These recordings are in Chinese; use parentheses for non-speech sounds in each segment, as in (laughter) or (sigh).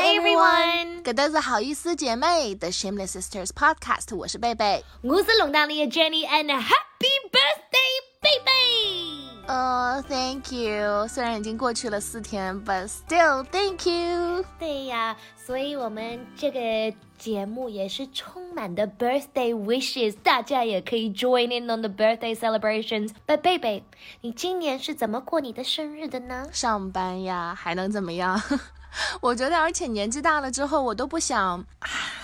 Hi everyone，搿都是好意思姐妹的 Shameless Sisters Podcast，我是贝贝，我是龙当里的 Jenny，and Happy Birthday，贝贝。哦，Thank you，虽然已经过去了四天，but still Thank you。对呀，所以我们这个节目也是充满的 birthday wishes，大家也可以 join in on the birthday celebrations。But 贝贝，你今年是怎么过你的生日的呢？上班呀，还能怎么样？ 我觉得，而且年纪大了之后，我都不想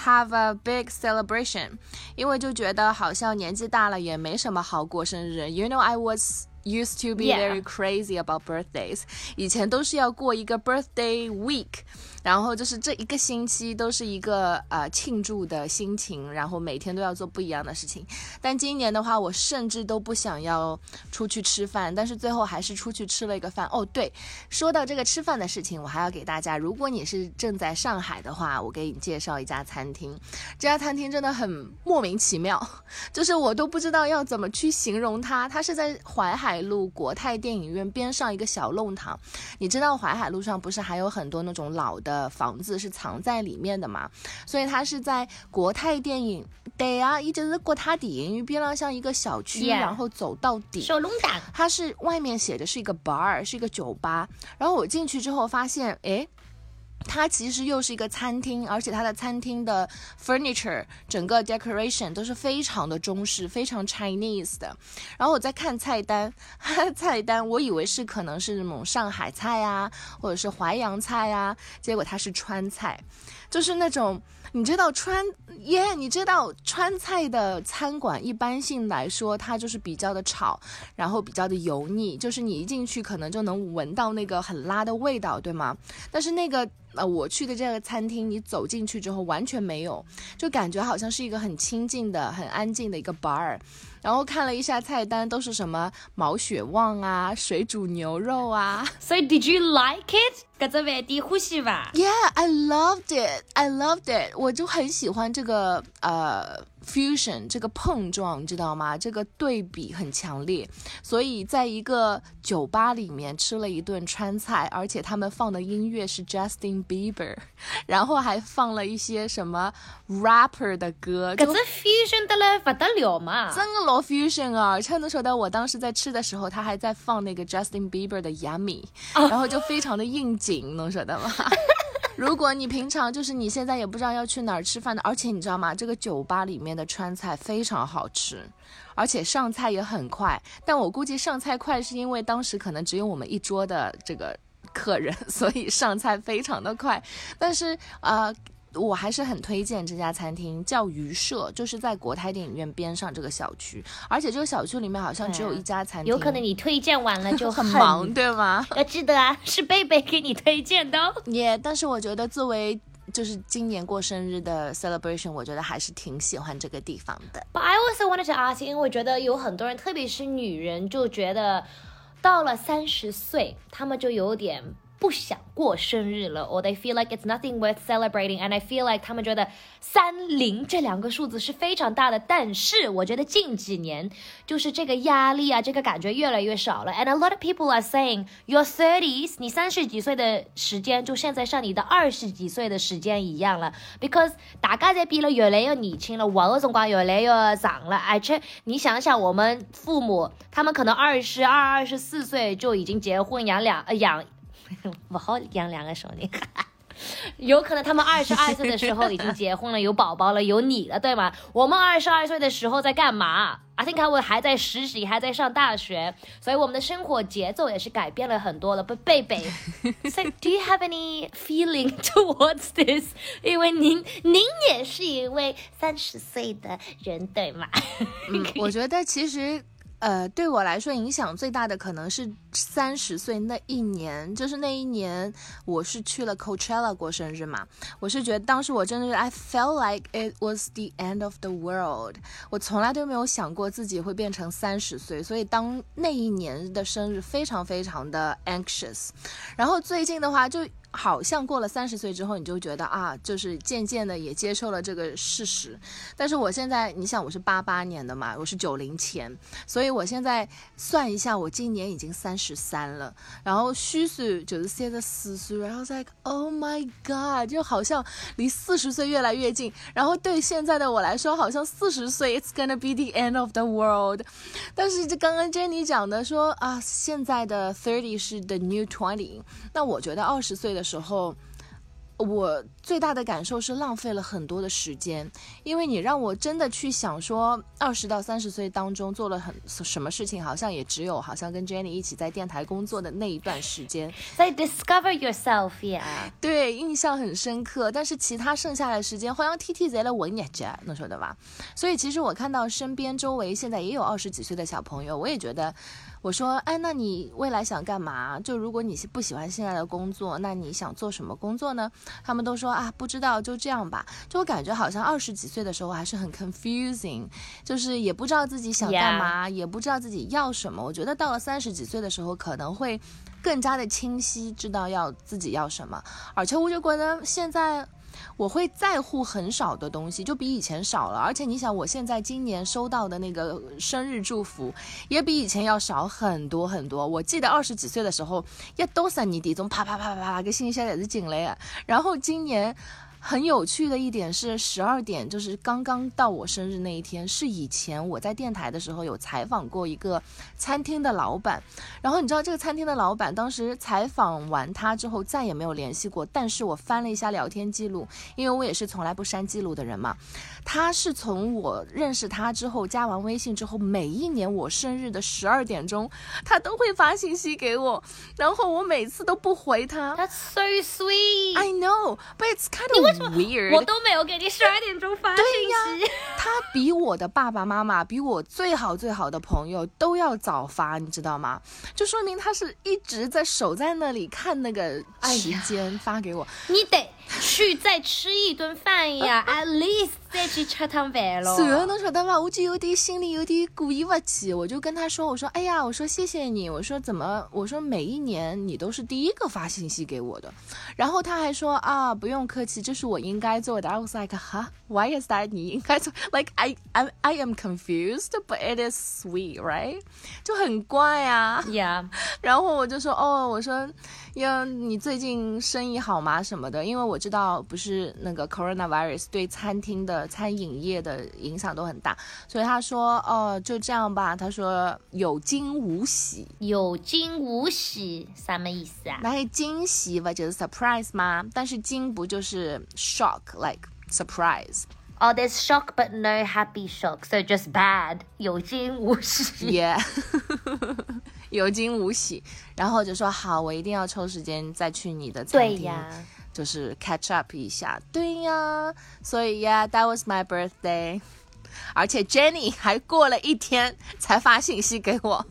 have a big celebration，因为就觉得好像年纪大了也没什么好过生日。You know, I was used to be very crazy about birthdays，以前都是要过一个 birthday week。然后就是这一个星期都是一个呃庆祝的心情，然后每天都要做不一样的事情。但今年的话，我甚至都不想要出去吃饭，但是最后还是出去吃了一个饭。哦，对，说到这个吃饭的事情，我还要给大家，如果你是正在上海的话，我给你介绍一家餐厅。这家餐厅真的很莫名其妙，(laughs) 就是我都不知道要怎么去形容它。它是在淮海路国泰电影院边上一个小弄堂。你知道淮海路上不是还有很多那种老的？呃，房子是藏在里面的嘛，所以它是在国泰电影，对啊，一直是国泰电影院边上像一个小区，然后走到底。小龙胆，它是外面写的是一个 bar，是一个酒吧，然后我进去之后发现，哎。它其实又是一个餐厅，而且它的餐厅的 furniture 整个 decoration 都是非常的中式，非常 Chinese 的。然后我在看菜单，(laughs) 菜单我以为是可能是那种上海菜啊，或者是淮扬菜啊，结果它是川菜，就是那种。你知道川耶？你知道川菜的餐馆一般性来说，它就是比较的炒，然后比较的油腻，就是你一进去可能就能闻到那个很辣的味道，对吗？但是那个呃，我去的这个餐厅，你走进去之后完全没有，就感觉好像是一个很清静的、很安静的一个 bar。然后看了一下菜单，都是什么毛血旺啊、水煮牛肉啊。(laughs) So did you like it？搿只饭店欢喜伐？Yeah, I loved it. I loved it. 我就很喜欢这个呃。fusion 这个碰撞，你知道吗？这个对比很强烈，所以在一个酒吧里面吃了一顿川菜，而且他们放的音乐是 Justin Bieber，(laughs) 然后还放了一些什么 rapper 的歌，这 fusion 的嘞不得了嘛！真的老 fusion 啊！能说到我当时在吃的时候，他还在放那个 Justin Bieber 的 Yummy，然后就非常的应景，能说到吗？(laughs) 如果你平常就是你现在也不知道要去哪儿吃饭的，而且你知道吗？这个酒吧里面的川菜非常好吃，而且上菜也很快。但我估计上菜快是因为当时可能只有我们一桌的这个客人，(laughs) 所以上菜非常的快。但是啊。我还是很推荐这家餐厅，叫鱼社，就是在国泰电影院边上这个小区，而且这个小区里面好像只有一家餐厅。有可能你推荐完了就很忙，(laughs) 对吗？要记得啊，是贝贝给你推荐的。哦。也，但是我觉得作为就是今年过生日的 celebration，我觉得还是挺喜欢这个地方的。But I also wanted to ask，因为我觉得有很多人，特别是女人，就觉得到了三十岁，她们就有点。不想过生日了，or they feel like it's nothing worth celebrating。And I feel like 他们觉得三零这两个数字是非常大的。但是我觉得近几年就是这个压力啊，这个感觉越来越少了。And a lot of people are saying your thirties，你三十几岁的时间就现在像你的二十几岁的时间一样了。Because 大家在变得越来越年轻了，活的辰光越来越长了。而且你想想，我们父母他们可能二十二、二十四岁就已经结婚养两呃养。(laughs) 不好养两个兄弟，(laughs) 有可能他们二十二岁的时候已经结婚了，有宝宝了，有你了，对吗？我们二十二岁的时候在干嘛？I think I 还在实习，还在上大学，所以我们的生活节奏也是改变了很多了。贝贝，So do you have any feeling (laughs) towards this？因为您，您也是一位三十岁的人，对吗？嗯，我觉得其实。呃，对我来说影响最大的可能是三十岁那一年，就是那一年我是去了 Coachella 过生日嘛。我是觉得当时我真的是 I felt like it was the end of the world。我从来都没有想过自己会变成三十岁，所以当那一年的生日非常非常的 anxious。然后最近的话就。好像过了三十岁之后，你就觉得啊，就是渐渐的也接受了这个事实。但是我现在，你想我是八八年的嘛，我是九零前，所以我现在算一下，我今年已经三十三了，然后虚岁就是现在四岁，然后在 Oh my God，就好像离四十岁越来越近。然后对现在的我来说，好像四十岁 It's gonna be the end of the world。但是这刚刚 Jenny 讲的说啊，现在的 thirty 是 the new twenty，那我觉得二十岁的时候。我最大的感受是浪费了很多的时间，因为你让我真的去想说，二十到三十岁当中做了很什么事情，好像也只有好像跟 Jenny 一起在电台工作的那一段时间，在 discover yourself，yeah，对，印象很深刻。但是其他剩下的时间，好像 T T 在了文业家，能说的吧？所以其实我看到身边周围现在也有二十几岁的小朋友，我也觉得。我说，哎，那你未来想干嘛？就如果你不喜欢现在的工作，那你想做什么工作呢？他们都说啊，不知道，就这样吧。就我感觉好像二十几岁的时候还是很 confusing，就是也不知道自己想干嘛，也不知道自己要什么。我觉得到了三十几岁的时候，可能会更加的清晰，知道要自己要什么。而且我就觉得现在。我会在乎很少的东西，就比以前少了。而且你想，我现在今年收到的那个生日祝福，也比以前要少很多很多。我记得二十几岁的时候，一多少年底中啪啪啪啪啪个信息也是进来，然后今年。很有趣的一点是，十二点就是刚刚到我生日那一天，是以前我在电台的时候有采访过一个餐厅的老板。然后你知道这个餐厅的老板，当时采访完他之后再也没有联系过。但是我翻了一下聊天记录，因为我也是从来不删记录的人嘛。他是从我认识他之后，加完微信之后，每一年我生日的十二点钟，他都会发信息给我，然后我每次都不回他。That's so sweet. I know, but it's kind of 我都没有给你十二点钟发信息。他比我的爸爸妈妈，比我最好最好的朋友都要早发，你知道吗？就说明他是一直在守在那里看那个时间发给我。你得去再吃一顿饭呀，(laughs) at least 再去吃趟饭咯。然后侬晓得吗？我就有点心里有点过意不去，我就跟他说：“我说，哎呀，我说谢谢你，我说怎么，我说每一年你都是第一个发信息给我的。”然后他还说：“啊，不用客气，这是我应该做的。” I was like, huh? Why is that? 你应该做？Like I, I, I am confused, but it is sweet, right? 就很怪啊。Yeah. (laughs) 然后我就说，哦，我说，呀，你最近生意好吗？什么的？因为我知道不是那个 coronavirus 对餐厅的餐饮业的影响都很大，所以他说，哦，就这样吧。他说有惊无喜，有惊无喜什么意思啊？那惊喜不就是 surprise 吗？但是惊不就是 shock，like surprise。Oh, there's shock but no happy shock, so just bad. 有惊无喜。Yeah. 有惊无喜，然后就说好，我一定要抽时间再去你的餐厅，就是 catch up 一下。对呀，所以呀，that was my birthday。而且 Jenny 还过了一天才发信息给我，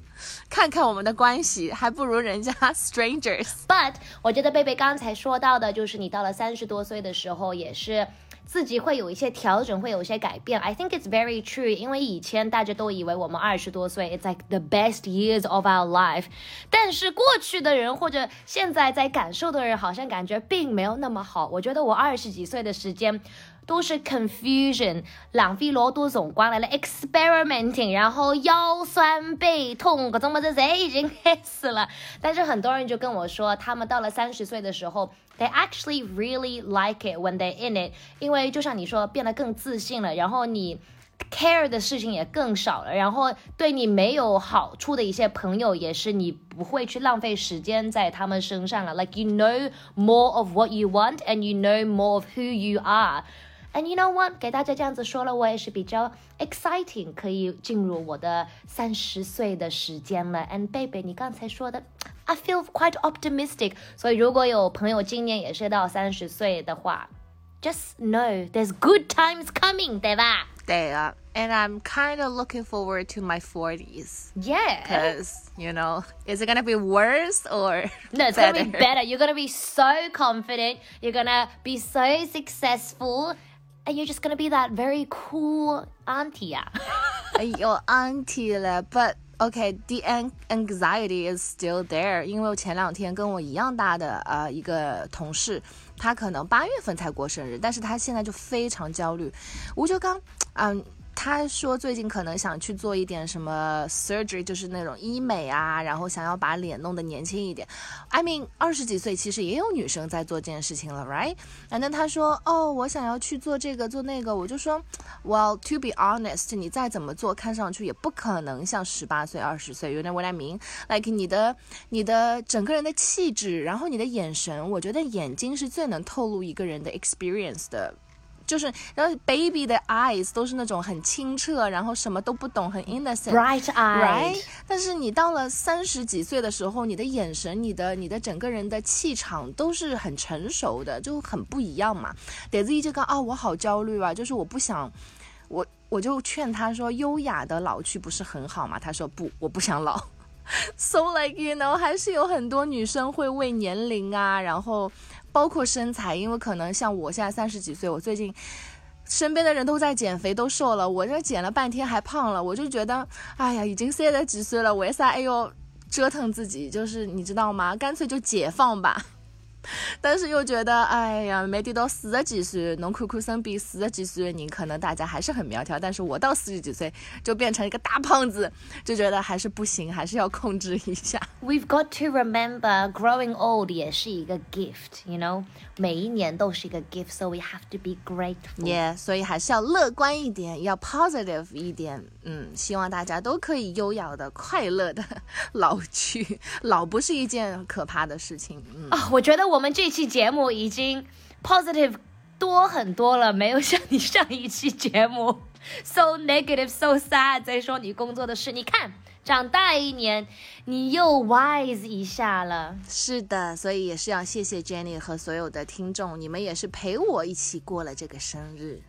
看看我们的关系还不如人家 strangers。But 我觉得贝贝刚才说到的，就是你到了三十多岁的时候，也是。自己会有一些调整，会有一些改变。I think it's very true，因为以前大家都以为我们二十多岁，it's like the best years of our life。但是过去的人或者现在在感受的人，好像感觉并没有那么好。我觉得我二十几岁的时间。都是 confusion，浪费老多辰光来了 experimenting，然后腰酸背痛，各种么子侪已经开始了。但是很多人就跟我说，他们到了三十岁的时候，they actually really like it when they in it，因为就像你说，变得更自信了，然后你 care 的事情也更少了，然后对你没有好处的一些朋友，也是你不会去浪费时间在他们身上了。Like you know more of what you want and you know more of who you are。And you know what？给大家这样子说了，我也是比较 exciting，可以进入我的三十岁的时间了。And baby，你刚才说的，I feel quite optimistic。所以如果有朋友今年也是到三十岁的话，just know there's good times coming，对吧？对啊。And I'm kind of looking forward to my 40s. Yeah. Because, you know, is it going to be worse or No, it's going to be better. You're going to be so confident. You're going to be so successful and you're just gonna be that very cool auntie 呀、啊。(laughs) 有 auntie 了，but OK，the anxiety is still there，因为我前两天跟我一样大的呃一个同事，他可能八月份才过生日，但是他现在就非常焦虑。吴就刚，嗯。 他说最近可能想去做一点什么 surgery，就是那种医美啊，然后想要把脸弄得年轻一点。I mean，二十几岁其实也有女生在做这件事情了，right？And then 他说，哦，我想要去做这个做那个，我就说，Well，to be honest，你再怎么做，看上去也不可能像十八岁、二十岁。You know what I mean？Like 你的你的整个人的气质，然后你的眼神，我觉得眼睛是最能透露一个人的 experience 的。就是，然后 baby 的 eyes 都是那种很清澈，然后什么都不懂，很 innocent，right eye，right。但是你到了三十几岁的时候，你的眼神、你的、你的整个人的气场都是很成熟的，就很不一样嘛。得自己就讲啊，我好焦虑啊，就是我不想，我我就劝他说，优雅的老去不是很好嘛？他说不，我不想老。(laughs) So like you know，还是有很多女生会为年龄啊，然后。包括身材，因为可能像我现在三十几岁，我最近身边的人都在减肥，都瘦了，我这减了半天还胖了，我就觉得，哎呀，已经三十几岁了，为啥哎呦折腾自己？就是你知道吗？干脆就解放吧。(laughs) 但是又觉得，哎呀，没得到四十几岁，侬看看身边四十几岁的人，可能大家还是很苗条，但是我到四十几岁就变成一个大胖子，就觉得还是不行，还是要控制一下。We've got to remember, growing old 也是一个 gift，you know，每一年都是一个 gift，so we have to be grateful. Yeah，所以还是要乐观一点，要 positive 一点。嗯，希望大家都可以优雅的、快乐的 (laughs) 老去。老不是一件可怕的事情。嗯啊，我觉得我。我们这期节目已经 positive 多很多了，没有像你上一期节目 (laughs) so negative so sad 在说你工作的事。你看，长大一年，你又 wise 一下了。是的，所以也是要谢谢 Jenny 和所有的听众，你们也是陪我一起过了这个生日。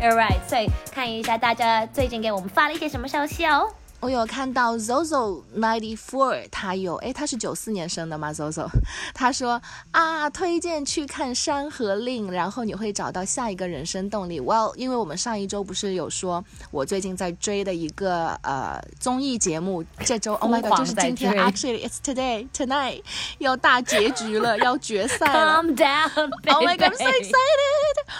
All right，所以看一下大家最近给我们发了一些什么消息哦。我有看到 Zozo ninety four，他有哎，他是九四年生的吗？Zozo，他说啊，推荐去看《山河令》，然后你会找到下一个人生动力。Well，因为我们上一周不是有说，我最近在追的一个呃综艺节目，这周 Oh my God，就是今天，Actually it's today tonight，要大结局了，要决赛了。Calm down，Oh my God，I'm so excited。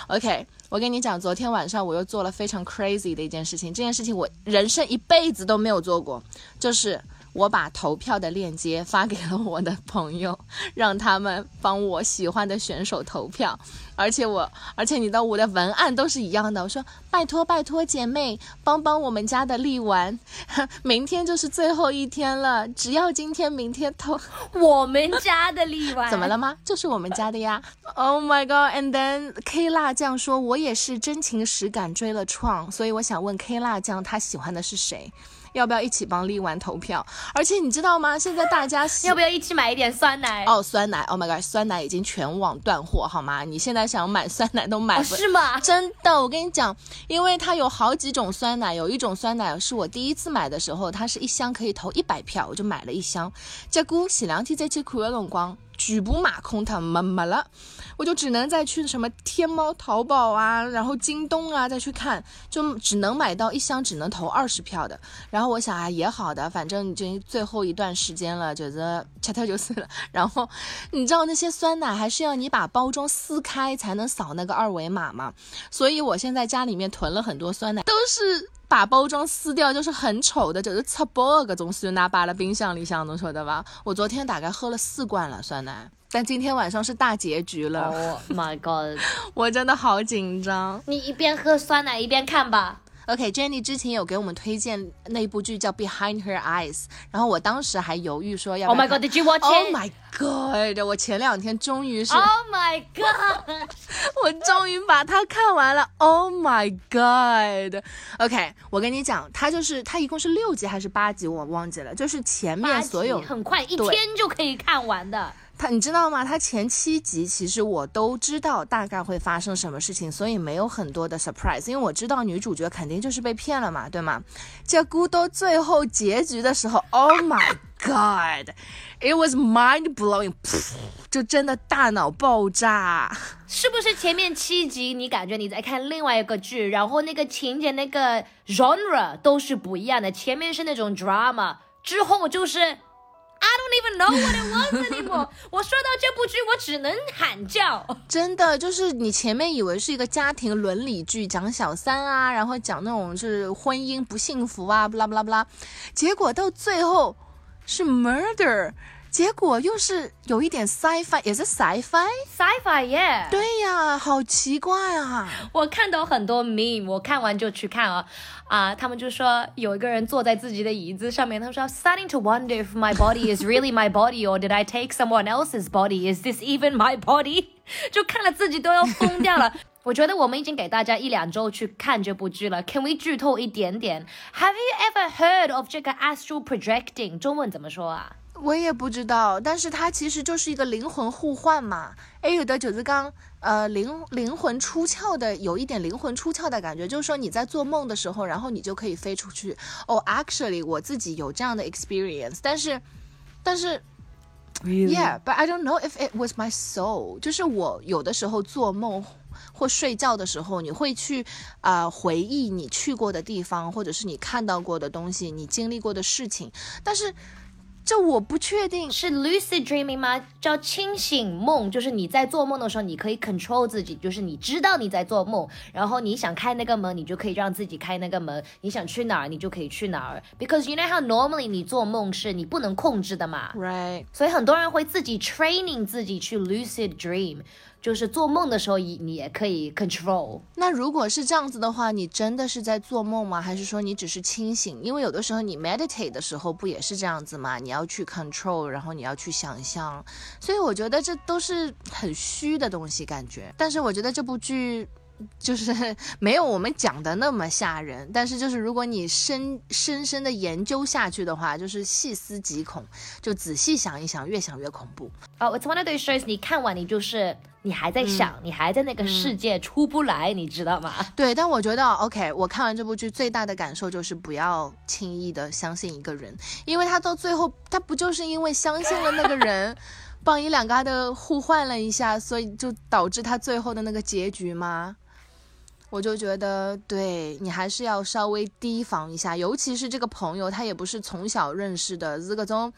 OK。我跟你讲，昨天晚上我又做了非常 crazy 的一件事情。这件事情我人生一辈子都没有做过，就是我把投票的链接发给了我的朋友，让他们帮我喜欢的选手投票。而且我，而且你的我的文案都是一样的。我说拜托拜托姐妹，帮帮我们家的力丸，(laughs) 明天就是最后一天了，只要今天明天投我们家的力丸，(laughs) 怎么了吗？就是我们家的呀。Oh my god！And then K 辣酱说，我也是真情实感追了创，所以我想问 K 辣酱，他喜欢的是谁？要不要一起帮力丸投票？而且你知道吗？现在大家 (laughs) 要不要一起买一点酸奶？哦，酸奶！Oh my god，酸奶已经全网断货，好吗？你现在想买酸奶都买不？是吗？真的，我跟你讲，因为它有好几种酸奶，有一种酸奶是我第一次买的时候，它是一箱可以投一百票，我就买了一箱。结果前两天再去看的辰光。全部买空，它没没了，我就只能再去什么天猫、淘宝啊，然后京东啊再去看，就只能买到一箱只能投二十票的。然后我想啊，也好的，反正已经最后一段时间了，觉得拆掉就是了。然后你知道那些酸奶还是要你把包装撕开才能扫那个二维码吗？所以我现在家里面囤了很多酸奶，都是。把包装撕掉就是很丑的，就是擦爆各种酸奶摆在冰箱里，想能晓得吧？我昨天大概喝了四罐了酸奶，但今天晚上是大结局了。Oh (laughs) my god！我真的好紧张。你一边喝酸奶一边看吧。OK，Jenny 之前有给我们推荐那部剧叫《Behind Her Eyes》，然后我当时还犹豫说要。Oh my god！Did you watch it？Oh my god！我前两天终于是。Oh my god！(laughs) 我终于把它看完了。Oh my god！OK，我跟你讲，它就是它一共是六集还是八集，我忘记了，就是前面所有很快一天就可以看完的。他你知道吗？他前七集其实我都知道大概会发生什么事情，所以没有很多的 surprise，因为我知道女主角肯定就是被骗了嘛，对吗？结果到最后结局的时候，Oh my God, it was mind blowing，就真的大脑爆炸。是不是前面七集你感觉你在看另外一个剧，然后那个情节、那个 genre 都是不一样的？前面是那种 drama，之后就是。Even know what it was anymore。(laughs) 我说到这部剧，我只能喊叫。真的，就是你前面以为是一个家庭伦理剧，讲小三啊，然后讲那种是婚姻不幸福啊，不啦不啦不啦，结果到最后是 murder。结果又是有一点 sci-fi，也是 sci-fi，sci-fi，yeah。对呀，好奇怪啊！我看到很多 meme，我看完就去看啊啊！他们就说有一个人坐在自己的椅子上面，他说 starting to wonder if my body is really my body or did I take someone else's body? Is this even my body? 就看了自己都要疯掉了。我觉得我们已经给大家一两周去看这部剧了。Can we 剧透一点点？Have you ever heard of 这个 astral projecting？中文怎么说啊？我也不知道，但是它其实就是一个灵魂互换嘛。哎，有的九字刚，呃，灵灵魂出窍的，有一点灵魂出窍的感觉，就是说你在做梦的时候，然后你就可以飞出去。哦，actually，我自己有这样的 experience，但是，但是，yeah，but I don't know if it was my soul。就是我有的时候做梦或睡觉的时候，你会去啊回忆你去过的地方，或者是你看到过的东西，你经历过的事情，但是。这我不确定是 lucid dreaming 吗？叫清醒梦，就是你在做梦的时候，你可以 control 自己，就是你知道你在做梦，然后你想开那个门，你就可以让自己开那个门；你想去哪儿，你就可以去哪儿。Because you know how normally 你做梦是你不能控制的嘛，right？所以很多人会自己 training 自己去 lucid dream。就是做梦的时候，你你也可以 control。那如果是这样子的话，你真的是在做梦吗？还是说你只是清醒？因为有的时候你 meditate 的时候不也是这样子吗？你要去 control，然后你要去想象。所以我觉得这都是很虚的东西，感觉。但是我觉得这部剧。就是 (laughs) 没有我们讲的那么吓人，但是就是如果你深深深的研究下去的话，就是细思极恐，就仔细想一想，越想越恐怖。哦，It's one of those shows，你看完你就是你还在想，你还在那个世界出不来，你知道吗？(laughs) 对，但我觉得 OK，我看完这部剧最大的感受就是不要轻易的相信一个人，因为他到最后他不就是因为相信了那个人。(laughs) 帮一两个的互换了一下，所以就导致他最后的那个结局吗？我就觉得，对你还是要稍微提防一下，尤其是这个朋友，他也不是从小认识的，是各种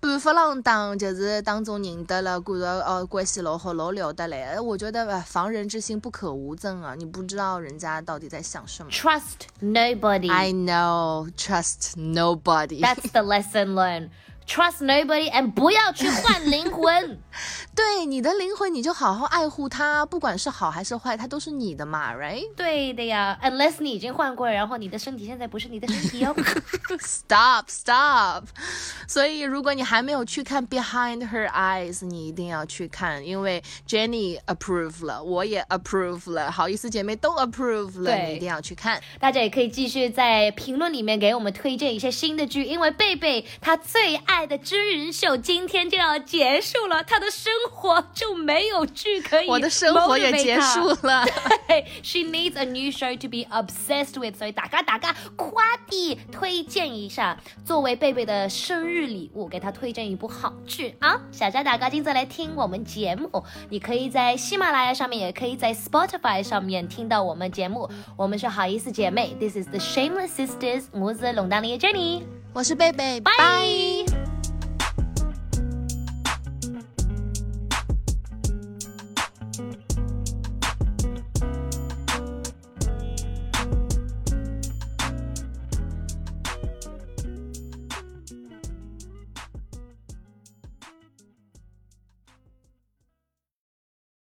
半发浪当，就是当中认得了，觉得哦关系老好老聊得来。我觉得防人之心不可无憎啊，你不知道人家到底在想什么。Trust nobody. I know. Trust nobody. That's the lesson learned. Trust nobody and 不要去换灵魂。(laughs) 对你的灵魂，你就好好爱护它，不管是好还是坏，它都是你的嘛，right？对的呀，unless 你已经换过，然后你的身体现在不是你的身体哦。(laughs) Stop, stop！所以如果你还没有去看 Behind Her Eyes，你一定要去看，因为 Jenny approve 了，我也 approve 了，好意思姐妹都 approve 了，你一定要去看。大家也可以继续在评论里面给我们推荐一些新的剧，因为贝贝她最爱的真人秀今天就要结束了，他的生。活就没有剧可以，我的生活也结束了。对，She needs a new show to be obsessed with，所以大家大家夸地推荐一下，作为贝贝的生日礼物，给他推荐一部好剧啊！小家大家今天来听我们节目，你可以在喜马拉雅上面，也可以在 Spotify 上面听到我们节目。我们是好意思姐妹，This is the Shameless Sisters，母子龙当里的 Jenny，我是贝贝，拜。